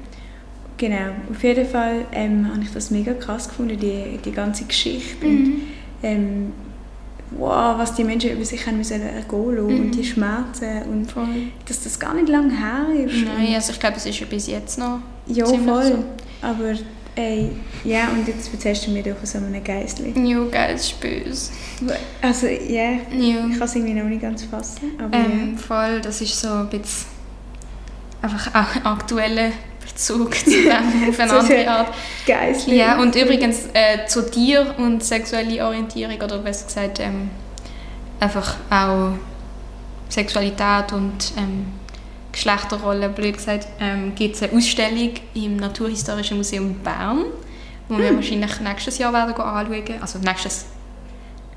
Genau, auf jeden Fall ähm, habe ich das mega krass gefunden, die, die ganze Geschichte. Und, Mhm. ähm, wow, was die Menschen über sich haben müssen ergehen lassen Mhm. und die Schmerzen und Voll. dass das gar nicht lange her ist. Nein, also ich glaube, es ist ja bis jetzt noch ja, voll. so. Aber ey, ja, und jetzt erzählst du mir doch so einem Geistli. Ja, geil, ist böse. Also, ja, Ja. ich kann es irgendwie noch nicht ganz fassen. Aber Ähm, voll, das ist so ein bisschen einfach auch aktueller Bezug [LAUGHS] zu dem auf eine andere der Art. ja, Geistli. Ja, und übrigens äh, zu dir und sexuelle Orientierung oder besser gesagt ähm, einfach auch Sexualität und ähm, Geschlechterrollen, blöd gesagt, ähm, gibt es eine Ausstellung im Naturhistorischen Museum Bern, wo wir wahrscheinlich nächstes Jahr werden anschauen, also nächstes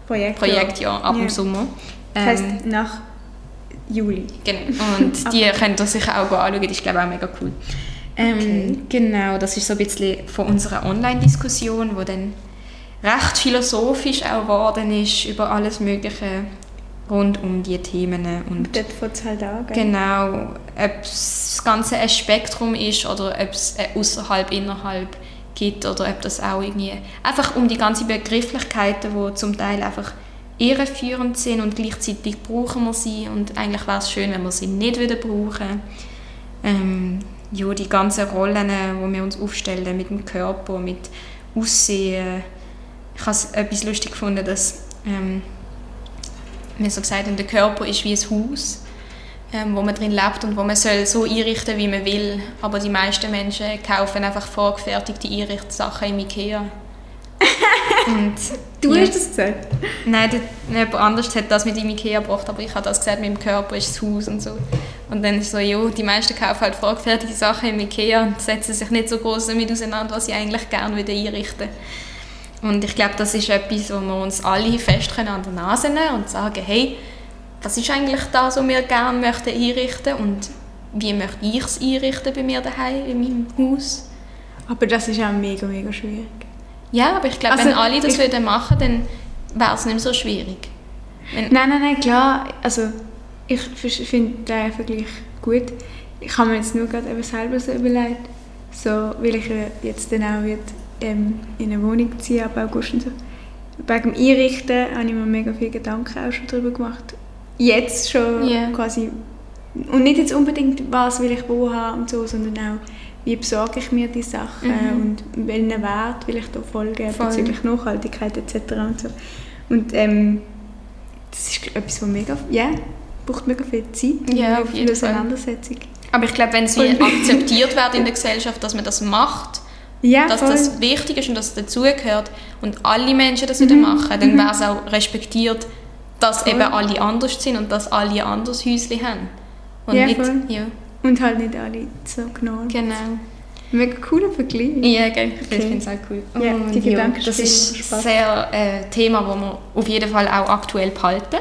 Projekt. Projektjahr ab Ja. dem Sommer. Das heisst, Ähm, nach Juli. Genau. Und [LAUGHS] die könnt ihr sicher auch anschauen, die ist glaube ich auch mega cool. Ähm, Genau, das ist so ein bisschen von unserer Online-Diskussion, wo dann recht philosophisch auch geworden ist über alles Mögliche rund um die Themen. Und Dort fängt es halt an. gell? genau, ob das Ganze ein Spektrum ist oder ob es außerhalb, innerhalb gibt oder ob das auch irgendwie einfach um die ganzen Begrifflichkeiten, die zum Teil einfach irreführend sind und gleichzeitig brauchen wir sie und eigentlich wäre es schön, wenn wir sie nicht wieder brauchen. Ähm, ja, die ganzen Rollen, die wir uns aufstellen mit dem Körper, mit Aussehen. Ich habe es etwas lustig gefunden, dass ähm, wir so gesagt haben, der Körper ist wie ein Haus, ähm, wo man drin lebt und wo man soll so einrichten, wie man will. Aber die meisten Menschen kaufen einfach vorgefertigte Einrichtsachen im Ikea. [LAUGHS] und Du ja. hast das gesagt? Nein, der, jemand anderes hat das mit dem Ikea gebracht, aber ich habe das gesagt, mit dem Körper ist das Haus und so. Und dann ist so, ja, die meisten kaufen halt vorgefertigte Sachen im Ikea und setzen sich nicht so groß damit auseinander, was sie eigentlich gerne wieder einrichten Und ich glaube, das ist etwas, wo wir uns alle fest können an der Nase nehmen und sagen, hey, was ist eigentlich das, was wir gerne möchten einrichten und wie möchte ich es einrichten bei mir daheim in meinem Haus? Aber das ist auch mega, mega schwierig. Ja, aber ich glaube, Also, wenn alle das ich- würden machen, dann wäre es nicht so schwierig. Wenn, Nein, nein, nein, klar. Also, ich finde den Vergleich gut. Ich habe mir jetzt nur gerade eben selber so überlegt, so, weil ich jetzt dann auch wird, ähm, in eine Wohnung ziehen ab August und so. Wegen dem Einrichten habe ich mir mega viele Gedanken auch schon darüber gemacht. Jetzt schon Ja. quasi. Und nicht jetzt unbedingt, was will ich wo haben und so, sondern auch, wie besorge ich mir die Sachen Mhm. und welchen Wert will ich da folgen Voll. bezüglich Nachhaltigkeit etc. Und, so. und ähm, das ist etwas, was mega, ja, braucht mega viel Zeit Ja, auf jeden. Auseinandersetzung. Aber ich glaube, wenn es Und- akzeptiert wird in der [LAUGHS] Gesellschaft, dass man das macht, Ja, dass voll. das wichtig ist und dass es dazugehört und alle Menschen das wieder machen, dann wäre es auch respektiert, dass Voll. eben alle anders sind und dass alle ein anderes Häuschen haben. Und Ja, nicht, voll. ja, und halt nicht alle so genau. genau. Mega cooler Vergleich. Ja, gell. ich Okay. finde es auch cool. Ja, Und die Gedanken das ist ein sehr äh, Thema, das wir auf jeden Fall auch aktuell behalten.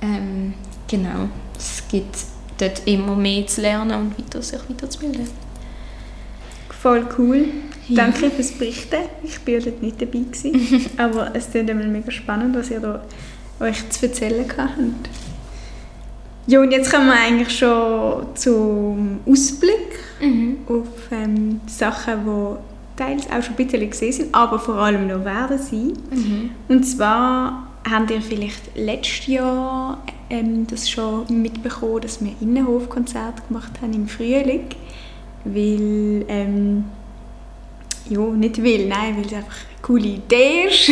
Ähm, genau. Es gibt dort immer mehr zu lernen und weiter, sich weiterzubilden. Voll cool. Ja. Danke fürs Berichten. Ich war dort nicht dabei. Gewesen, [LAUGHS] aber es klingt immer mega spannend, was ihr da euch zu erzählen habt. Ja, und jetzt kommen wir eigentlich schon zum Ausblick Mhm. auf ähm, Sachen, die teils auch schon ein bisschen gesehen sind, aber vor allem noch werden sein. Mhm. Und zwar habt ihr vielleicht letztes Jahr ähm, das schon mitbekommen, dass wir Innenhofkonzerte gemacht haben im Frühling, weil ähm, ja, nicht will, nein, weil es einfach eine coole Idee ist.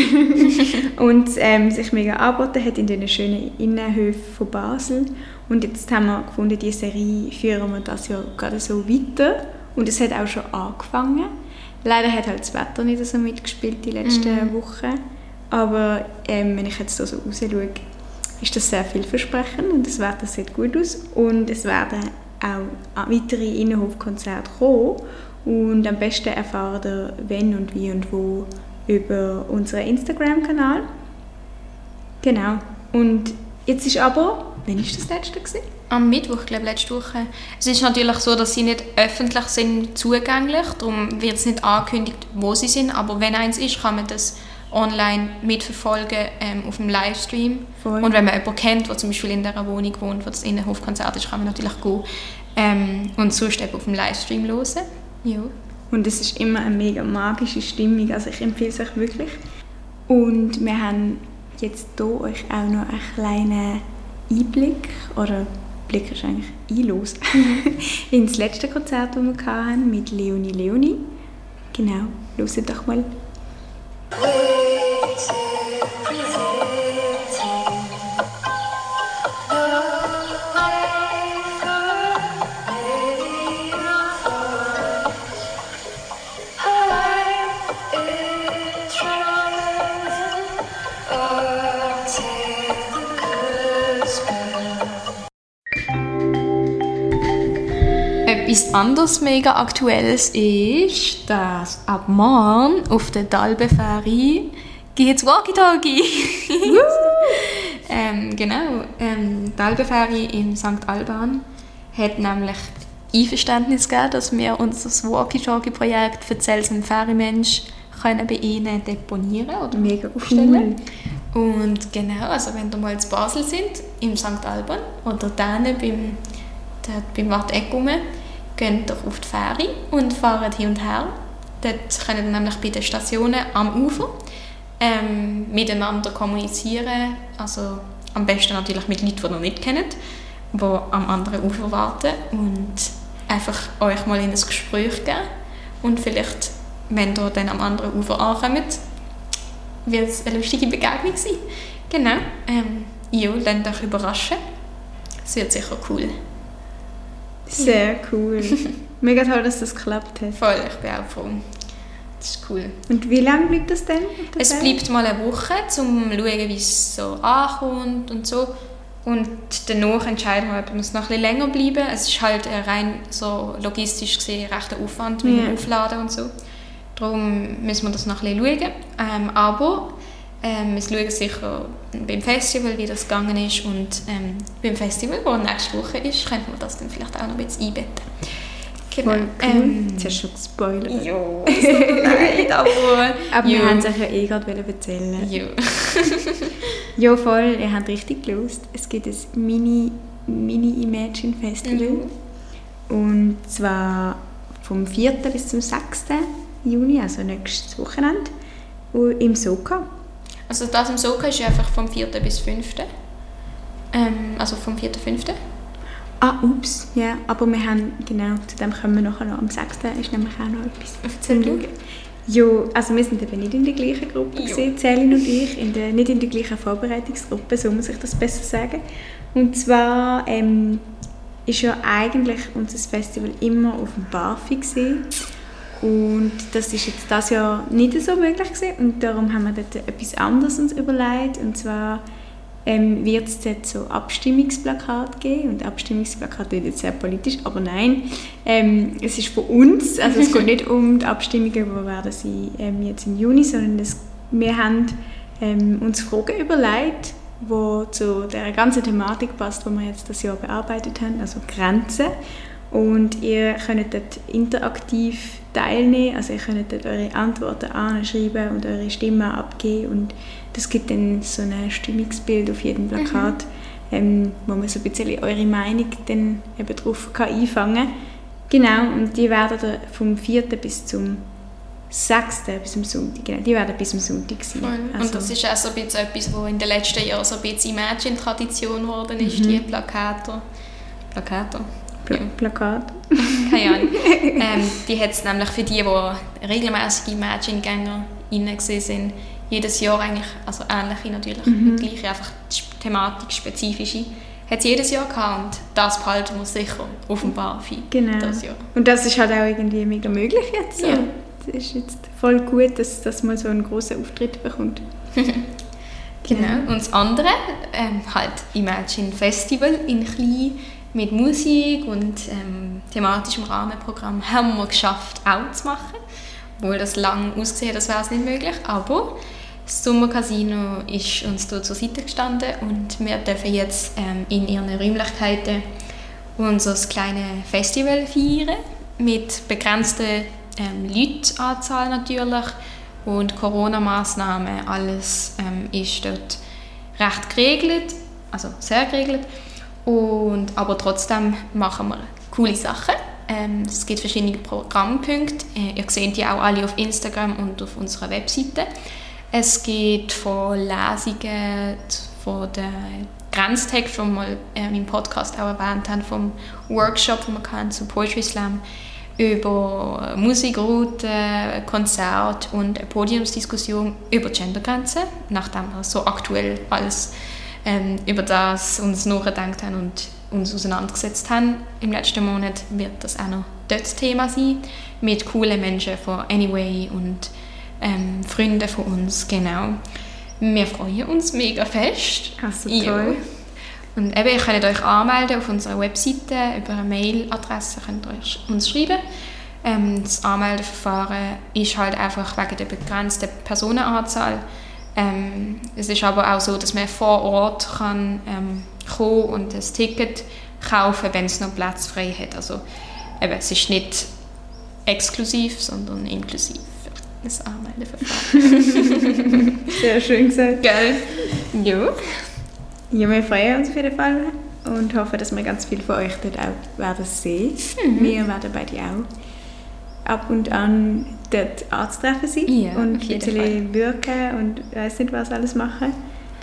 [LAUGHS] Und ähm, sich mega angeboten hat in diesen schönen Innenhöfen von Basel. Und jetzt haben wir gefunden, diese Serie führen wir das Jahr gerade so weiter. Und es hat auch schon angefangen. Leider hat halt das Wetter nicht so mitgespielt die letzten Wochen, aber ähm, wenn ich jetzt so, so raus schaue, ist das sehr vielversprechend und das Wetter sieht gut aus und es werden auch weitere Innenhofkonzerte kommen und am besten erfahrt ihr, wenn und wie und wo über unseren Instagram-Kanal. Genau. Und jetzt ist aber wann war das letzte? Gewesen? Am Mittwoch, glaube ich, letzte Woche. Es ist natürlich so, dass sie nicht öffentlich sind zugänglich, darum wird es nicht angekündigt, wo sie sind, aber wenn eins ist, kann man das online mitverfolgen ähm, auf dem Livestream. Voll. Und wenn man jemanden kennt, der zum Beispiel in dieser Wohnung wohnt, wo das Innenhofkonzert ist, kann man natürlich gehen. Ähm, und sonst eben auf dem Livestream hören. Ja. Und es ist immer eine mega magische Stimmung, also ich empfehle es euch wirklich. Und wir haben jetzt hier euch auch noch einen kleinen Einblick, oder Blick ist eigentlich einlos, [LAUGHS] ins letzte Konzert, das wir hatten, mit Leonie Leonie. Genau, hört doch mal. 왜 이제 이제 Etwas anderes mega aktuelles ist, dass ab morgen auf der Dalbe-Ferie geht's Walkie-Talkie. [LAUGHS] ähm, genau, ähm, Dalbe-Ferie in St. Alban hat nämlich Einverständnis gegeben, dass wir unser Walkie-Talkie-Projekt für im Ferrymensch können bei ihnen deponieren oder Mega aufstellen. Und genau, also wenn ihr mal in Basel sind, im St. Alban oder dann beim, dort beim Watt Eckume, geht doch auf die Fähre und fahrt hin und her. Dort können ihr nämlich bei den Stationen am Ufer ähm, miteinander kommunizieren. Also am besten natürlich mit Leuten, die ihr noch nicht kennt, die am anderen Ufer warten und einfach euch mal in ein Gespräch geben. Und vielleicht, wenn ihr dann am anderen Ufer ankommt, wird es eine lustige Begegnung sein. Genau. Ähm, ja, lasst euch überraschen. Es wird sicher cool. Sehr cool. [LAUGHS] Mega toll, dass das geklappt hat. Voll, ich bin auch froh. Das ist cool. Und wie lange bleibt das denn? Es bleibt mal eine Woche, um zu schauen, wie es so ankommt und so. Und danach entscheiden wir, ob wir noch ein bisschen länger bleiben. Es ist halt rein so logistisch gesehen recht ein Aufwand mit dem Aufladen und so. Darum müssen wir das noch ein bisschen schauen. Ähm, aber ähm, wir schauen sicher beim Festival, wie das gegangen ist. Und ähm, beim Festival, das nächste Woche ist, könnten wir das dann vielleicht auch noch ein bisschen einbetten. Genau. Voll cool. Ähm, Jetzt hast du schon gespoilert. ja, es tut leid, [LAUGHS] aber... Aber wir ja. haben es euch ja eh gerade erzählen. Ja. [LAUGHS] Ja, voll, ihr habt richtig gelöst. Es gibt ein Mini, Mini Imagine Festival. Mhm. Und zwar vom 4. bis zum 6. Juni, also nächstes Wochenende, im Soka. Also das im Soka ist ja einfach vom 4. bis 5. Ähm, also vom 4.5. Ah, ups, ja, aber wir haben, genau, zu dem kommen wir nachher noch. Am 6. ist nämlich auch noch etwas. Erzähl du. Ja, also wir sind eben nicht in der gleichen Gruppe, Celine und ich, in der, nicht in der gleichen Vorbereitungsgruppe, so muss ich das besser sagen. Und zwar ähm, ist ja eigentlich unser Festival immer auf dem Barfi gewesen. Und das ist jetzt das Jahr nicht so möglich gewesen. und darum haben wir dort etwas anderes uns überlegt. Und zwar ähm, wird es dort so Abstimmungsplakate geben. Und Abstimmungsplakate wird jetzt sehr politisch, aber nein. Ähm, es ist von uns, also es geht [LAUGHS] nicht um die Abstimmungen, die werden sie ähm, jetzt im Juni, sondern es, wir haben ähm, uns Fragen überlegt, die zu der ganzen Thematik passt, die wir jetzt das Jahr bearbeitet haben, also Grenzen. Und ihr könnt dort interaktiv teilnehmen, also ihr könnt dort eure Antworten anschreiben und eure Stimme abgeben und das gibt dann so ein Stimmungsbild auf jedem Plakat, ähm, wo man so ein bisschen eure Meinung dann eben drauf kann einfangen kann. Genau, und die werden dann vom 4. bis zum 6. bis zum Sonntag, genau, die werden bis zum Sonntag sein. Und Also- das ist auch so ein bisschen etwas, was in den letzten Jahren so ein bisschen Imagine-Tradition geworden ist, Mhm. die Plakate. Plakate? Pla Ja. Plakat. Keine Ahnung. [LAUGHS] ähm, die hat es nämlich für die, die regelmäßige Imagine-Gänger sind, jedes Jahr eigentlich, also ähnliche natürlich, Mhm. gleiche, einfach thematik-spezifische, hat es jedes Jahr gehabt und das behalten wir sicher dem Barfi Genau. das Jahr. Und das ist halt auch irgendwie mega möglich jetzt. Ja. Das ist jetzt voll gut, dass das mal so einen großen Auftritt bekommt. [LAUGHS] Genau. Und das andere, ähm, halt Imagine Festival in klein mit Musik und ähm, thematischem Rahmenprogramm haben wir geschafft, auch zu machen. Obwohl das lang ausgesehen das wäre es nicht möglich. Aber Das Sommercasino ist uns hier zur Seite gestanden und wir dürfen jetzt ähm, in ihren Räumlichkeiten unser kleines Festival feiern mit begrenzter ähm, Leuteanzahl natürlich und Corona-Maßnahmen. Alles ähm, ist dort recht geregelt, also sehr geregelt. Und, aber trotzdem machen wir coole Sachen. Ähm, es gibt verschiedene Programmpunkte. Äh, ihr seht die auch alle auf Instagram und auf unserer Webseite. Es geht von Lesungen, von den Grenztext, den wir ähm, im Podcast auch erwähnt haben, vom Workshop, den wir hatten, zum Poetry Slam, über Musikrouten, Konzert und eine Podiumsdiskussion über Gendergrenzen, nachdem wir so aktuell alles ähm, über das uns nachgedacht haben und uns auseinandergesetzt haben. Im letzten Monat wird das auch noch dort Thema sein, mit coolen Menschen von Anyway und ähm, Freunden von uns, genau. Wir freuen uns mega fest. Also Ja. toll. Und eben, ihr könnt euch anmelden auf unserer Webseite, über eine Mailadresse könnt ihr euch uns schreiben. Ähm, das Anmeldeverfahren ist halt einfach wegen der begrenzten Personenanzahl. Ähm, es ist aber auch so, dass man vor Ort kann, ähm, kommen und ein Ticket kaufen wenn es noch Platz frei hat. Also eben, es ist nicht exklusiv, sondern inklusiv das Anmeldeverfahren. [LAUGHS] Sehr schön gesagt. Gell? Ja. Ja, wir freuen uns auf jeden Fall und hoffen, dass wir ganz viel von euch dort auch werden sehen. Mhm. Wir werden beide auch ab und an dort anzutreffen sein Ja, und ein bisschen wirken und weiß nicht was alles machen.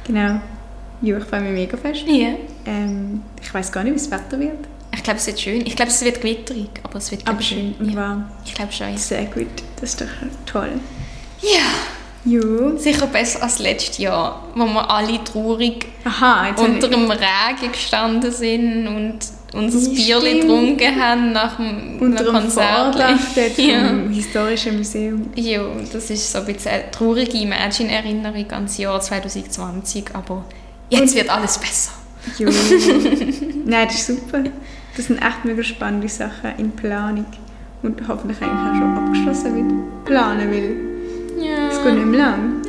Genau. Ja, ich freue mich mega fest. Ja. Ähm, ich weiß gar nicht, wie das Wetter wird, Ich glaube, es wird schön. Ich glaube, es wird gewitterig, aber es wird aber schön und Ja. warm. Ich glaube schon. Ja. Sehr gut, das ist doch toll. ja, Ja. sicher besser als letztes Jahr, wo wir alle traurig Aha, unter dem Regen gestanden sind und unser Ja, Bierli getrunken haben nach dem, unter dem Konzert. [LAUGHS] Ja. vom Historischen Museum. Ja, das ist so ein bisschen eine traurige Imagine-Erinnerung an das Jahr 2020, aber jetzt wird alles besser. Jo. [LAUGHS] Nein, das ist super. Das sind echt mega spannende Sachen in Planung. Und hoffentlich eigentlich auch schon abgeschlossen wird. Planen will. Ja. Es geht nicht mehr lang.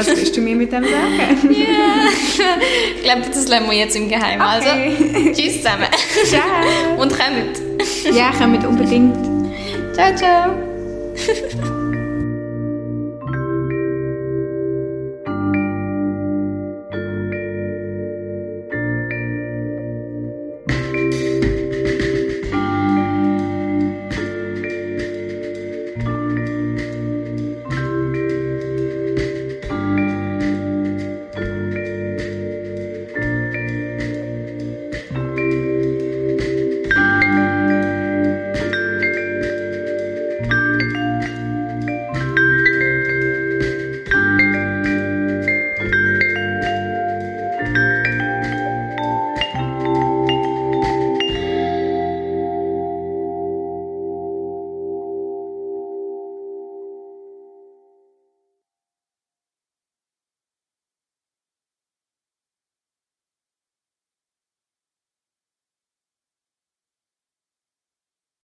Was willst du mir mit dem sagen? [LAUGHS] Ich glaube, das lassen wir jetzt im Geheimen. Also, [LAUGHS] tschüss zusammen. Ciao. Und kommt. Ja, kommt unbedingt. Ciao, ciao.